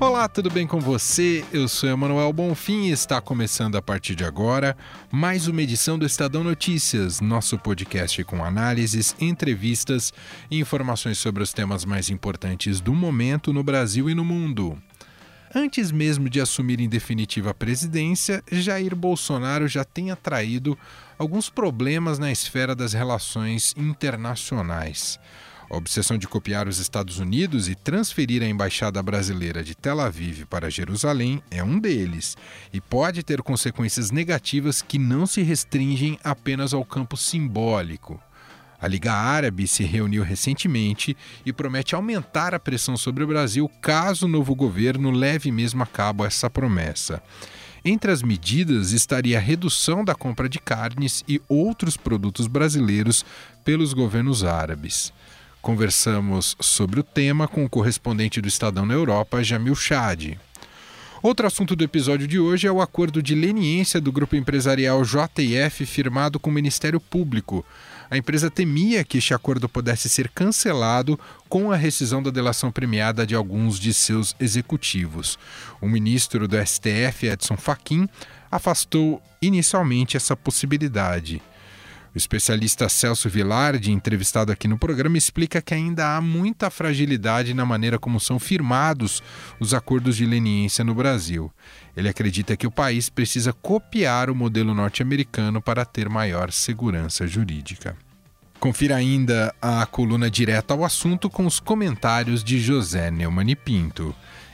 Olá, tudo bem com você? Eu sou Emanuel Bonfim e está começando a partir de agora mais uma edição do Estadão Notícias, nosso podcast com análises, entrevistas e informações sobre os temas mais importantes do momento no Brasil e no mundo. Antes mesmo de assumir em definitiva a presidência, Jair Bolsonaro já tem atraído alguns problemas na esfera das relações internacionais. A obsessão de copiar os Estados Unidos e transferir a embaixada brasileira de Tel Aviv para Jerusalém é um deles, e pode ter consequências negativas que não se restringem apenas ao campo simbólico. A Liga Árabe se reuniu recentemente e promete aumentar a pressão sobre o Brasil caso o novo governo leve mesmo a cabo essa promessa. Entre as medidas estaria a redução da compra de carnes e outros produtos brasileiros pelos governos árabes. Conversamos sobre o tema com o correspondente do Estadão na Europa, Jamil Chad. Outro assunto do episódio de hoje é o acordo de leniência do grupo empresarial JF firmado com o Ministério Público. A empresa temia que este acordo pudesse ser cancelado com a rescisão da delação premiada de alguns de seus executivos. O ministro do STF, Edson Fachin, afastou inicialmente essa possibilidade. O especialista Celso Vilardi, entrevistado aqui no programa, explica que ainda há muita fragilidade na maneira como são firmados os acordos de leniência no Brasil. Ele acredita que o país precisa copiar o modelo norte-americano para ter maior segurança jurídica. Confira ainda a coluna direta ao assunto com os comentários de José Neumann Pinto.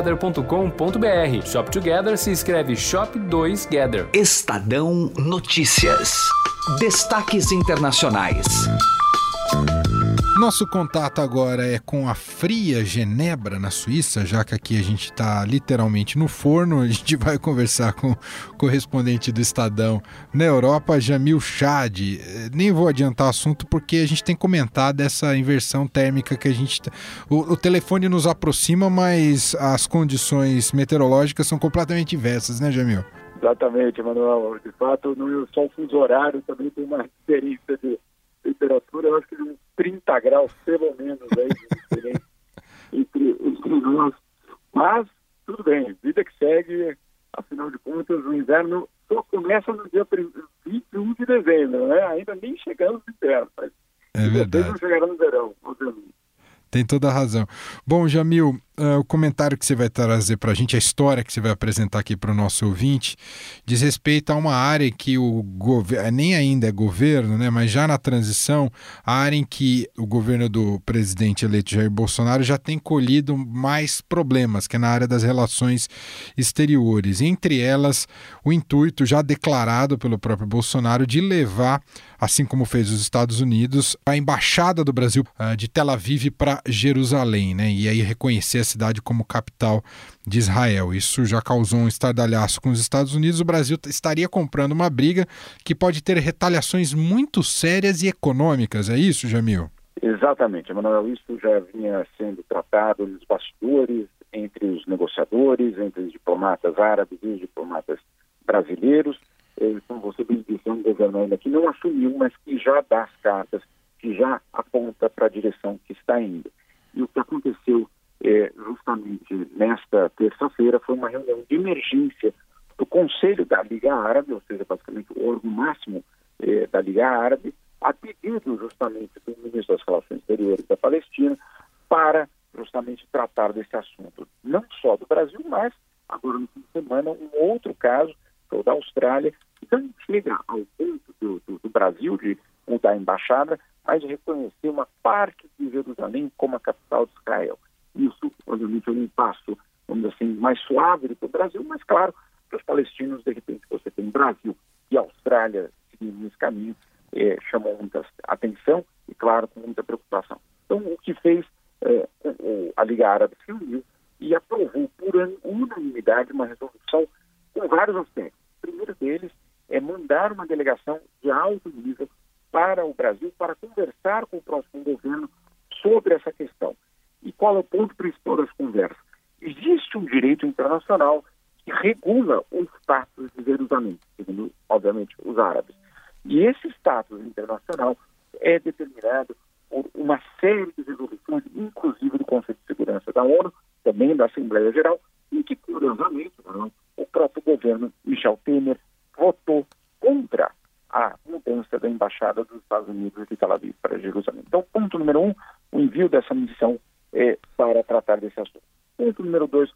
shoptogether.com.br. Shop Together se escreve Shop 2 Gather. Estadão Notícias. Destaques internacionais. Nosso contato agora é com a fria Genebra, na Suíça, já que aqui a gente está literalmente no forno. A gente vai conversar com o correspondente do Estadão na Europa, Jamil Chad. Nem vou adiantar o assunto porque a gente tem comentado dessa inversão térmica que a gente. Tá... O, o telefone nos aproxima, mas as condições meteorológicas são completamente diversas, né, Jamil? Exatamente, Manuel. De fato, no, só o fuso horário também tem uma diferença de temperatura, eu acho que 30 graus, pelo menos, aí, de diferença entre, entre nós. Mas, tudo bem, vida que segue, afinal de contas, o inverno só começa no dia 21 de dezembro, né? Ainda nem chegamos no inverno, mas é verdade. não chegará no verão, obviamente. Tem toda a razão. Bom, Jamil, uh, o comentário que você vai trazer para a gente, a história que você vai apresentar aqui para o nosso ouvinte, diz respeito a uma área que o governo, nem ainda é governo, né, mas já na transição, a área em que o governo do presidente eleito Jair Bolsonaro já tem colhido mais problemas, que é na área das relações exteriores. Entre elas, o intuito já declarado pelo próprio Bolsonaro de levar, assim como fez os Estados Unidos, a embaixada do Brasil uh, de Tel Aviv para Jerusalém, né? E aí reconhecer cidade como capital de Israel. Isso já causou um estardalhaço com os Estados Unidos. O Brasil estaria comprando uma briga que pode ter retaliações muito sérias e econômicas. É isso, Jamil? Exatamente, Emanuel. Isso já vinha sendo tratado nos bastidores entre os negociadores, entre os diplomatas árabes e os diplomatas brasileiros. Então, você bem disse, é um governo ainda que não assumiu, mas que já dá as cartas que já aponta para a direção que está indo. E o que aconteceu é, justamente nesta terça-feira foi uma reunião de emergência do Conselho da Liga Árabe, ou seja, basicamente o órgão máximo é, da Liga Árabe, a pedido justamente do ministro das Relações Exteriores da Palestina, para justamente tratar desse assunto, não só do Brasil, mas agora no fim de semana um outro caso, que é o da Austrália, que não chega ao ponto do, do, do Brasil de mudar a embaixada, mas reconhecer uma parte de Jerusalém como a capital de Israel. Isso, passo, vamos assim, mais suave para o Brasil, mas claro, para os palestinos, de repente, você tem Brasil e Austrália seguindo nesse caminho, é, chamou muita atenção e, claro, com muita preocupação. Então, o que fez é, a Liga Árabe se uniu e aprovou por unanimidade uma resolução com vários aspectos. O primeiro deles é mandar uma delegação de alto nível para o Brasil para conversar com o próximo governo sobre essa questão. E qual é o ponto principal das conversas? Existe um direito internacional que regula o status de Jerusalém, segundo, obviamente, os árabes. E esse status internacional é determinado por uma série de resoluções, inclusive do Conselho de Segurança da ONU, também da Assembleia Geral, e que, curiosamente, não, o próprio governo Michel Temer votou contra a mudança da embaixada dos Estados Unidos de Tel Aviv para Jerusalém. Então, ponto número um, o envio dessa missão é, para tratar desse assunto. Ponto número dois,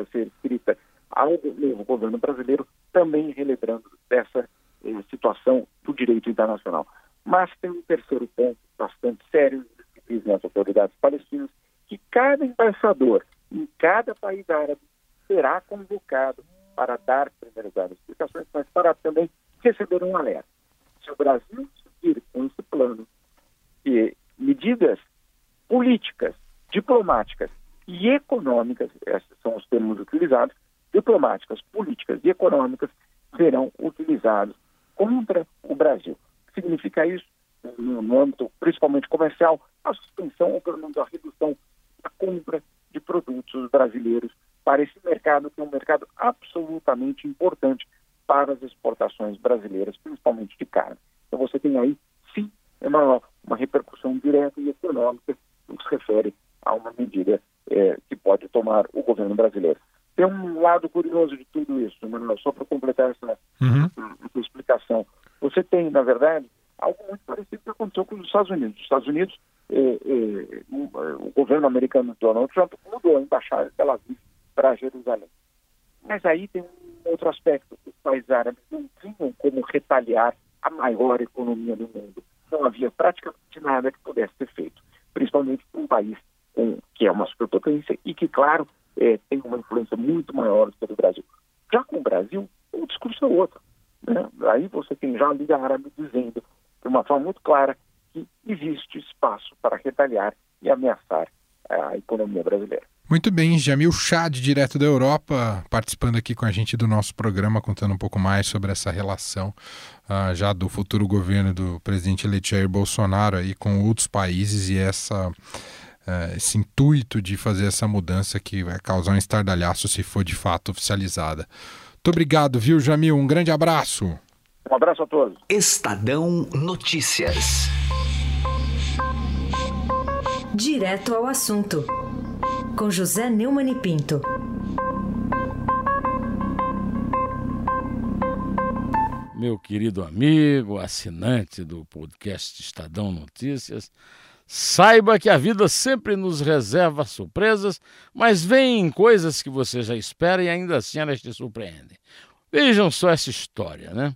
vai ser escrita ao governo brasileiro, também relembrando dessa eh, situação do direito internacional. Mas tem um terceiro ponto bastante sério que dizem as autoridades palestinas, que cada embaixador em cada país árabe será convocado para dar, primeiro, dar explicações, mas para também receber um alerta. Se o Brasil seguir com esse plano e medidas políticas, diplomáticas e econômicas, esses são os termos utilizados, diplomáticas, políticas e econômicas serão utilizados contra o Brasil. Significa isso, no, âmbito principalmente comercial, a suspensão ou pelo menos a redução da compra de produtos brasileiros para esse mercado, que é um mercado absolutamente importante para as exportações brasileiras, principalmente de carne. Então você tem aí, sim, uma, uma repercussão direta e econômica no que se refere a uma medida é, que pode tomar o governo brasileiro. Tem um lado curioso de tudo isso, Manuel, só para completar essa, uhum. essa, explicação. Você tem, na verdade, algo muito parecido que aconteceu com os Estados Unidos. Os Estados Unidos, eh, eh, o governo americano Donald Trump mudou a embaixada de Tel Aviv para Jerusalém. Mas aí tem um outro aspecto. Os países árabes não tinham como retaliar a maior economia do mundo. Não havia praticamente nada que pudesse ser feito, principalmente para um país com, que é uma superpotência e que, claro, é, tem uma influência muito maior do que o Brasil. Já com o Brasil, o discurso é outro. Né? Aí você tem já a Liga Árabe dizendo, de uma forma muito clara, que existe espaço para retaliar e ameaçar a economia brasileira. Muito bem, Jamil Chad, direto da Europa, participando aqui com a gente do nosso programa, contando um pouco mais sobre essa relação uh, já do futuro governo do presidente eleito Jair Bolsonaro aí com outros países e essa é, esse intuito de fazer essa mudança que vai causar um estardalhaço se for de fato oficializada. Muito obrigado, viu, Jamil? Um grande abraço. Um abraço a todos. Estadão Notícias. Direto ao assunto. Com José Neumann e Pinto. Meu querido amigo, assinante do podcast Estadão Notícias, Saiba que a vida sempre nos reserva surpresas, mas vem coisas que você já espera e ainda assim elas te surpreendem. Vejam só essa história, né?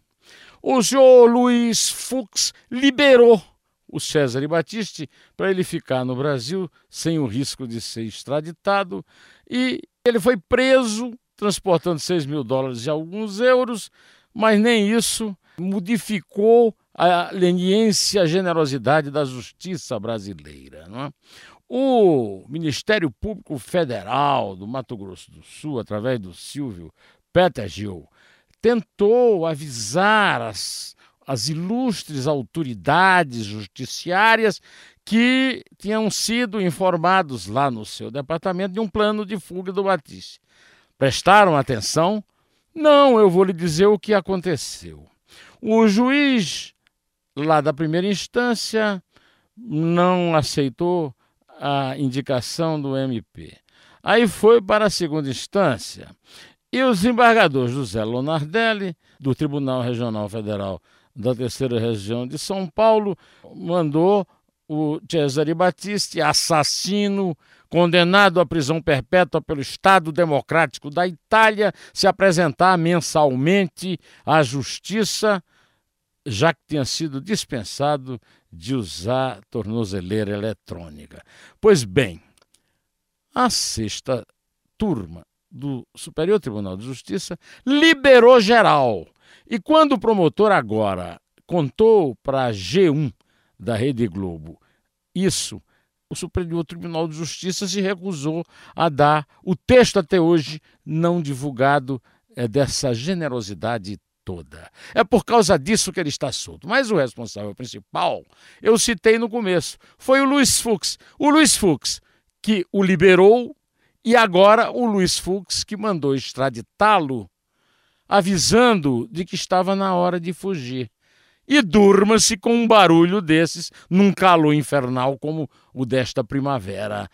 O senhor Luiz Fux liberou o César Batiste para ele ficar no Brasil sem o risco de ser extraditado e ele foi preso transportando 6 mil dólares e alguns euros, mas nem isso modificou a leniência, a generosidade da justiça brasileira. Não é? O Ministério Público Federal do Mato Grosso do Sul, através do Silvio Petergil, tentou avisar as, as ilustres autoridades judiciárias que tinham sido informados lá no seu departamento de um plano de fuga do Batiste. Prestaram atenção? Não, eu vou lhe dizer o que aconteceu. O juiz lá da primeira instância não aceitou a indicação do MP. Aí foi para a segunda instância. E o desembargador José Lonardelli, do Tribunal Regional Federal da Terceira Região de São Paulo, mandou o Cesare Battisti, assassino, condenado à prisão perpétua pelo Estado Democrático da Itália, se apresentar mensalmente à Justiça já que tinha sido dispensado de usar tornozeleira eletrônica. Pois bem, a sexta turma do Superior Tribunal de Justiça liberou geral. E quando o promotor agora contou para a G1 da Rede Globo isso, o Superior Tribunal de Justiça se recusou a dar o texto até hoje não divulgado é, dessa generosidade toda. É por causa disso que ele está solto. Mas o responsável principal, eu citei no começo, foi o Luiz Fux. O Luiz Fux que o liberou e agora o Luiz Fux que mandou extraditá-lo, avisando de que estava na hora de fugir. E durma-se com um barulho desses num calor infernal como o desta primavera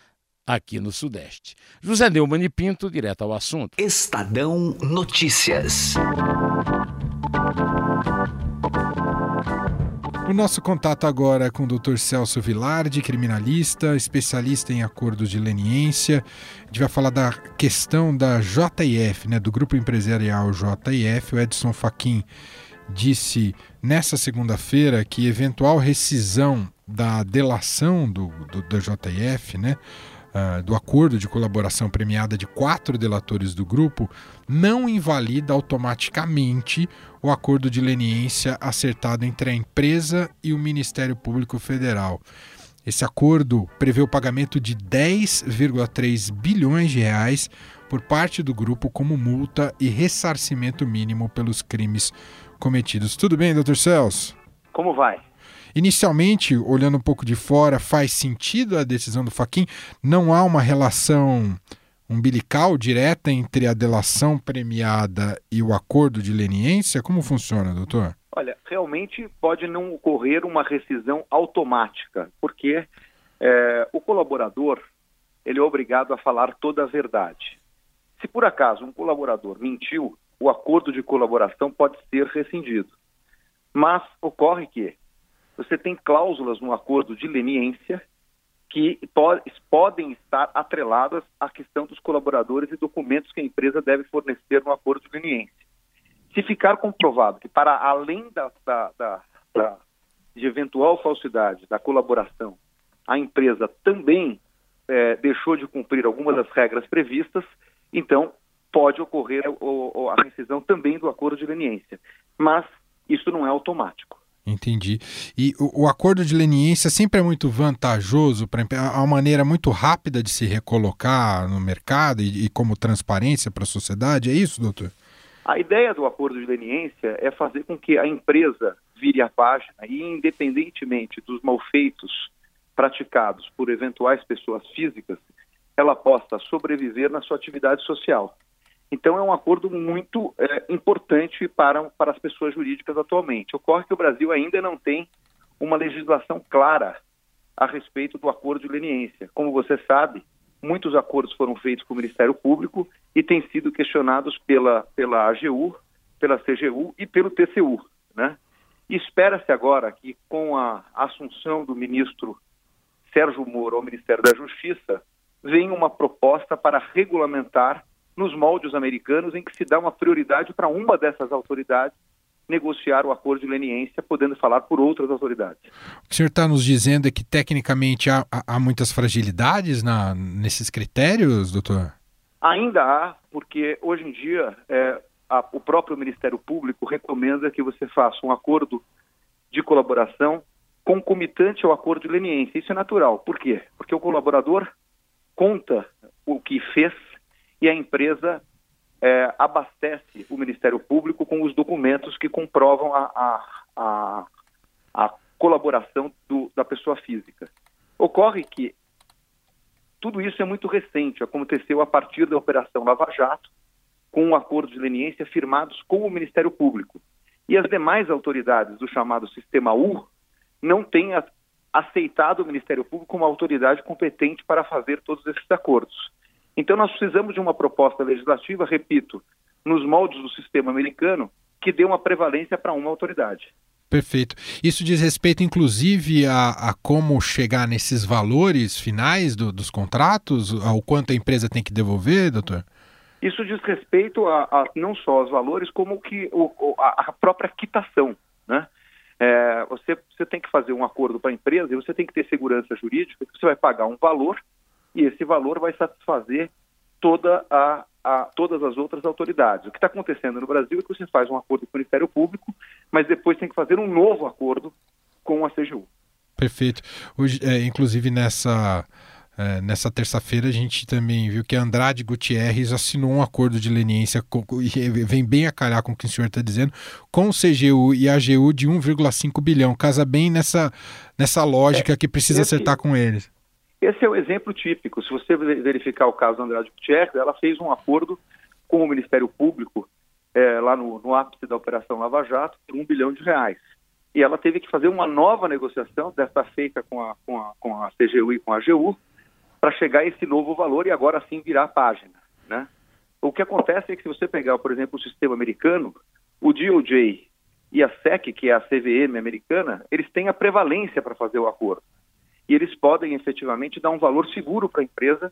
aqui no Sudeste. José Neumann e Pinto, direto ao assunto. Estadão Notícias. O nosso contato agora é com o Dr. Celso Vilardi, criminalista, especialista em acordos de leniência. A gente vai falar da questão da JIF, né, do grupo empresarial JIF. O Edson Fachin disse nessa segunda-feira que eventual rescisão da delação do, do da JIF, né, uh, do acordo de colaboração premiada de quatro delatores do grupo não invalida automaticamente o acordo de leniência acertado entre a empresa e o Ministério Público Federal. Esse acordo prevê o pagamento de 10,3 bilhões de reais por parte do grupo como multa e ressarcimento mínimo pelos crimes cometidos. Tudo bem, doutor Celso? Como vai? Inicialmente, olhando um pouco de fora, faz sentido a decisão do Faquin? Não há uma relação umbilical direta entre a delação premiada e o acordo de leniência? Como funciona, doutor? Olha, realmente pode não ocorrer uma rescisão automática, porque é, o colaborador ele é obrigado a falar toda a verdade. Se por acaso um colaborador mentiu, o acordo de colaboração pode ser rescindido. Mas ocorre que você tem cláusulas no acordo de leniência que podem estar atreladas à questão dos colaboradores e documentos que a empresa deve fornecer no acordo de leniência. Se ficar comprovado que, para além da, da, da, da de eventual falsidade da colaboração, a empresa também é, deixou de cumprir algumas das regras previstas, então pode ocorrer a rescisão também do acordo de leniência. Mas isso não é automático. Entendi. E o, o, acordo de leniência sempre é muito vantajoso para a maneira muito rápida de se recolocar no mercado e, e como transparência para a sociedade, é isso, doutor? A ideia do acordo de leniência é fazer com que a empresa vire a página e, independentemente dos malfeitos praticados por eventuais pessoas físicas, ela possa sobreviver na sua atividade social. Então, é um acordo muito é, importante para, para as pessoas jurídicas atualmente. Ocorre que o Brasil ainda não tem uma legislação clara a respeito do acordo de leniência. Como você sabe, muitos acordos foram feitos com o Ministério Público e têm sido questionados pela, pela AGU, pela CGU e pelo TCU. Né? Espera-se agora que, com a assunção do ministro Sérgio Moro ao Ministério da Justiça, venha uma proposta para regulamentar nos moldes americanos, em que se dá uma prioridade para uma dessas autoridades negociar o acordo de leniência, podendo falar por outras autoridades. O que o senhor está nos dizendo é que, tecnicamente, há, há muitas fragilidades na, nesses critérios, doutor? Ainda há, porque hoje em dia é, a, o próprio Ministério Público recomenda que você faça um acordo de colaboração concomitante ao acordo de leniência. Isso é natural. Por quê? Porque o colaborador conta o que fez e a empresa é, abastece o Ministério Público com os documentos que comprovam a, a, a, a colaboração do, da pessoa física. Ocorre que tudo isso é muito recente, aconteceu a partir da Operação Lava Jato, com um acordo de leniência firmados com o Ministério Público. E as demais autoridades do chamado Sistema U não têm aceitado o Ministério Público como autoridade competente para fazer todos esses acordos. Então, nós precisamos de uma proposta legislativa, repito, nos moldes do sistema americano, que dê uma prevalência para uma autoridade. Perfeito. Isso diz respeito, inclusive, a, a como chegar nesses valores finais do, dos contratos, ao quanto a empresa tem que devolver, doutor? Isso diz respeito a, a não só aos valores, como que o, a, própria quitação. Né? É, você, você tem que fazer um acordo para a empresa e você tem que ter segurança jurídica, que você vai pagar um valor e esse valor vai satisfazer toda a, a, todas as outras autoridades. O que está acontecendo no Brasil é que você faz um acordo com o Ministério Público, mas depois tem que fazer um novo acordo com a CGU. Perfeito. Hoje, é, inclusive nessa é, nessa terça-feira a gente também viu que Andrade Gutierrez assinou um acordo de leniência com, e vem bem a calhar com o que o senhor está dizendo, com o CGU e a AGU de 1,5 bilhão. Casa bem nessa, nessa lógica é, que precisa esse, acertar com eles. Esse é o exemplo típico. Se você verificar o caso do Andrade Gutierrez, ela fez um acordo com o Ministério Público é, lá no, no ápice da Operação Lava Jato por um bilhão de reais e ela teve que fazer uma nova negociação, desta feita com a, com a, com a CGU e com a AGU, para chegar a esse novo valor e agora sim virar a página. Né? O que acontece é que se você pegar, por exemplo, o sistema americano, o DOJ e a SEC, que é a CVM americana, eles têm a prevalência para fazer o acordo. E eles podem efetivamente dar um valor seguro para a empresa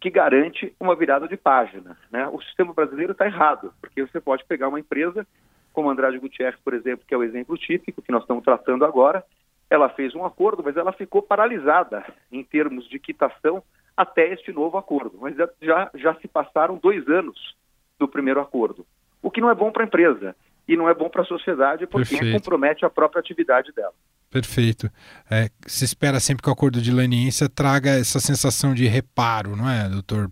que garante uma virada de página. Né? O sistema brasileiro está errado, porque você pode pegar uma empresa como Andrade Gutierrez, por exemplo, que é o exemplo típico que nós estamos tratando agora, ela fez um acordo, mas ela ficou paralisada em termos de quitação até este novo acordo. Mas já, já se passaram dois anos do primeiro acordo, o que não é bom para a empresa e não é bom para a sociedade porque Perfeito. compromete a própria atividade dela. Perfeito. É, se espera sempre que o acordo de leniência traga essa sensação de reparo, não é, doutor?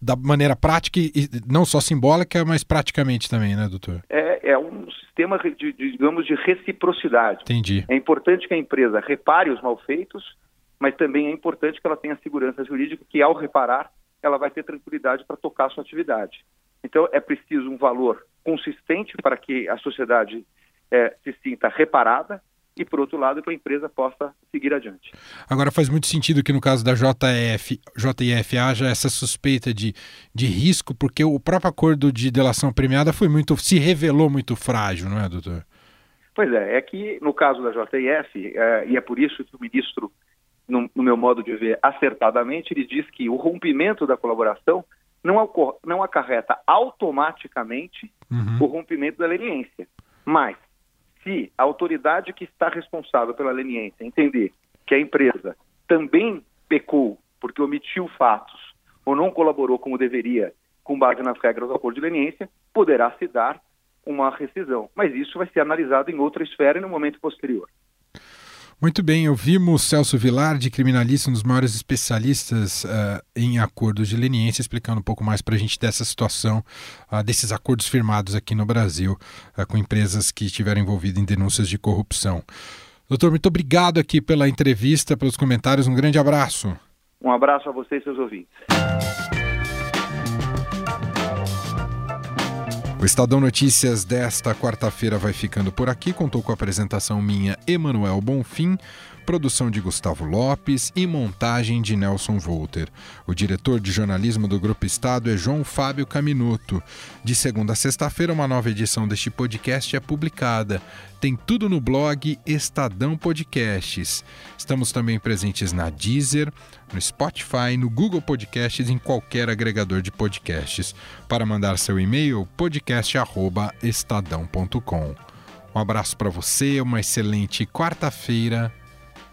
Da maneira prática e não só simbólica, mas praticamente também, né, doutor? É, é um sistema, de, digamos, de reciprocidade. Entendi. É importante que a empresa repare os malfeitos, mas também é importante que ela tenha segurança jurídica, que ao reparar, ela vai ter tranquilidade para tocar a sua atividade. Então, é preciso um valor consistente para que a sociedade é, se sinta reparada e, por outro lado, que a empresa possa seguir adiante. Agora, faz muito sentido que no caso da JF, JIF haja essa suspeita de, de risco, porque o próprio acordo de delação premiada foi muito, se revelou muito frágil, não é, doutor? Pois é, é que no caso da JIF, é, e é por isso que o ministro, no, no, meu modo de ver, acertadamente, ele diz que o rompimento da colaboração não, não acarreta automaticamente uhum. o rompimento da leniência. Mas se a autoridade que está responsável pela leniência entender que a empresa também pecou porque omitiu fatos ou não colaborou como deveria com base nas regras do acordo de leniência, poderá se dar uma rescisão. Mas isso vai ser analisado em outra esfera e no momento posterior. Muito bem, ouvimos Celso Vilar, de criminalista, um dos maiores especialistas uh, em acordos de leniência, explicando um pouco mais para a gente dessa situação, uh, desses acordos firmados aqui no Brasil uh, com empresas que estiveram envolvidas em denúncias de corrupção. Doutor, muito obrigado aqui pela entrevista, pelos comentários, um grande abraço. Um abraço a você e seus ouvintes. O Estadão Notícias desta quarta-feira vai ficando por aqui. Contou com a apresentação minha, Emanuel Bonfim, produção de Gustavo Lopes e montagem de Nelson Volter. O diretor de jornalismo do Grupo Estado é João Fábio Caminuto. De segunda a sexta-feira, uma nova edição deste podcast é publicada. Tem tudo no blog Estadão Podcasts. Estamos também presentes na Deezer, no Spotify, no Google Podcasts e em qualquer agregador de podcasts. Para mandar seu e-mail, podcast@estadão.com. Um abraço para você, uma excelente quarta-feira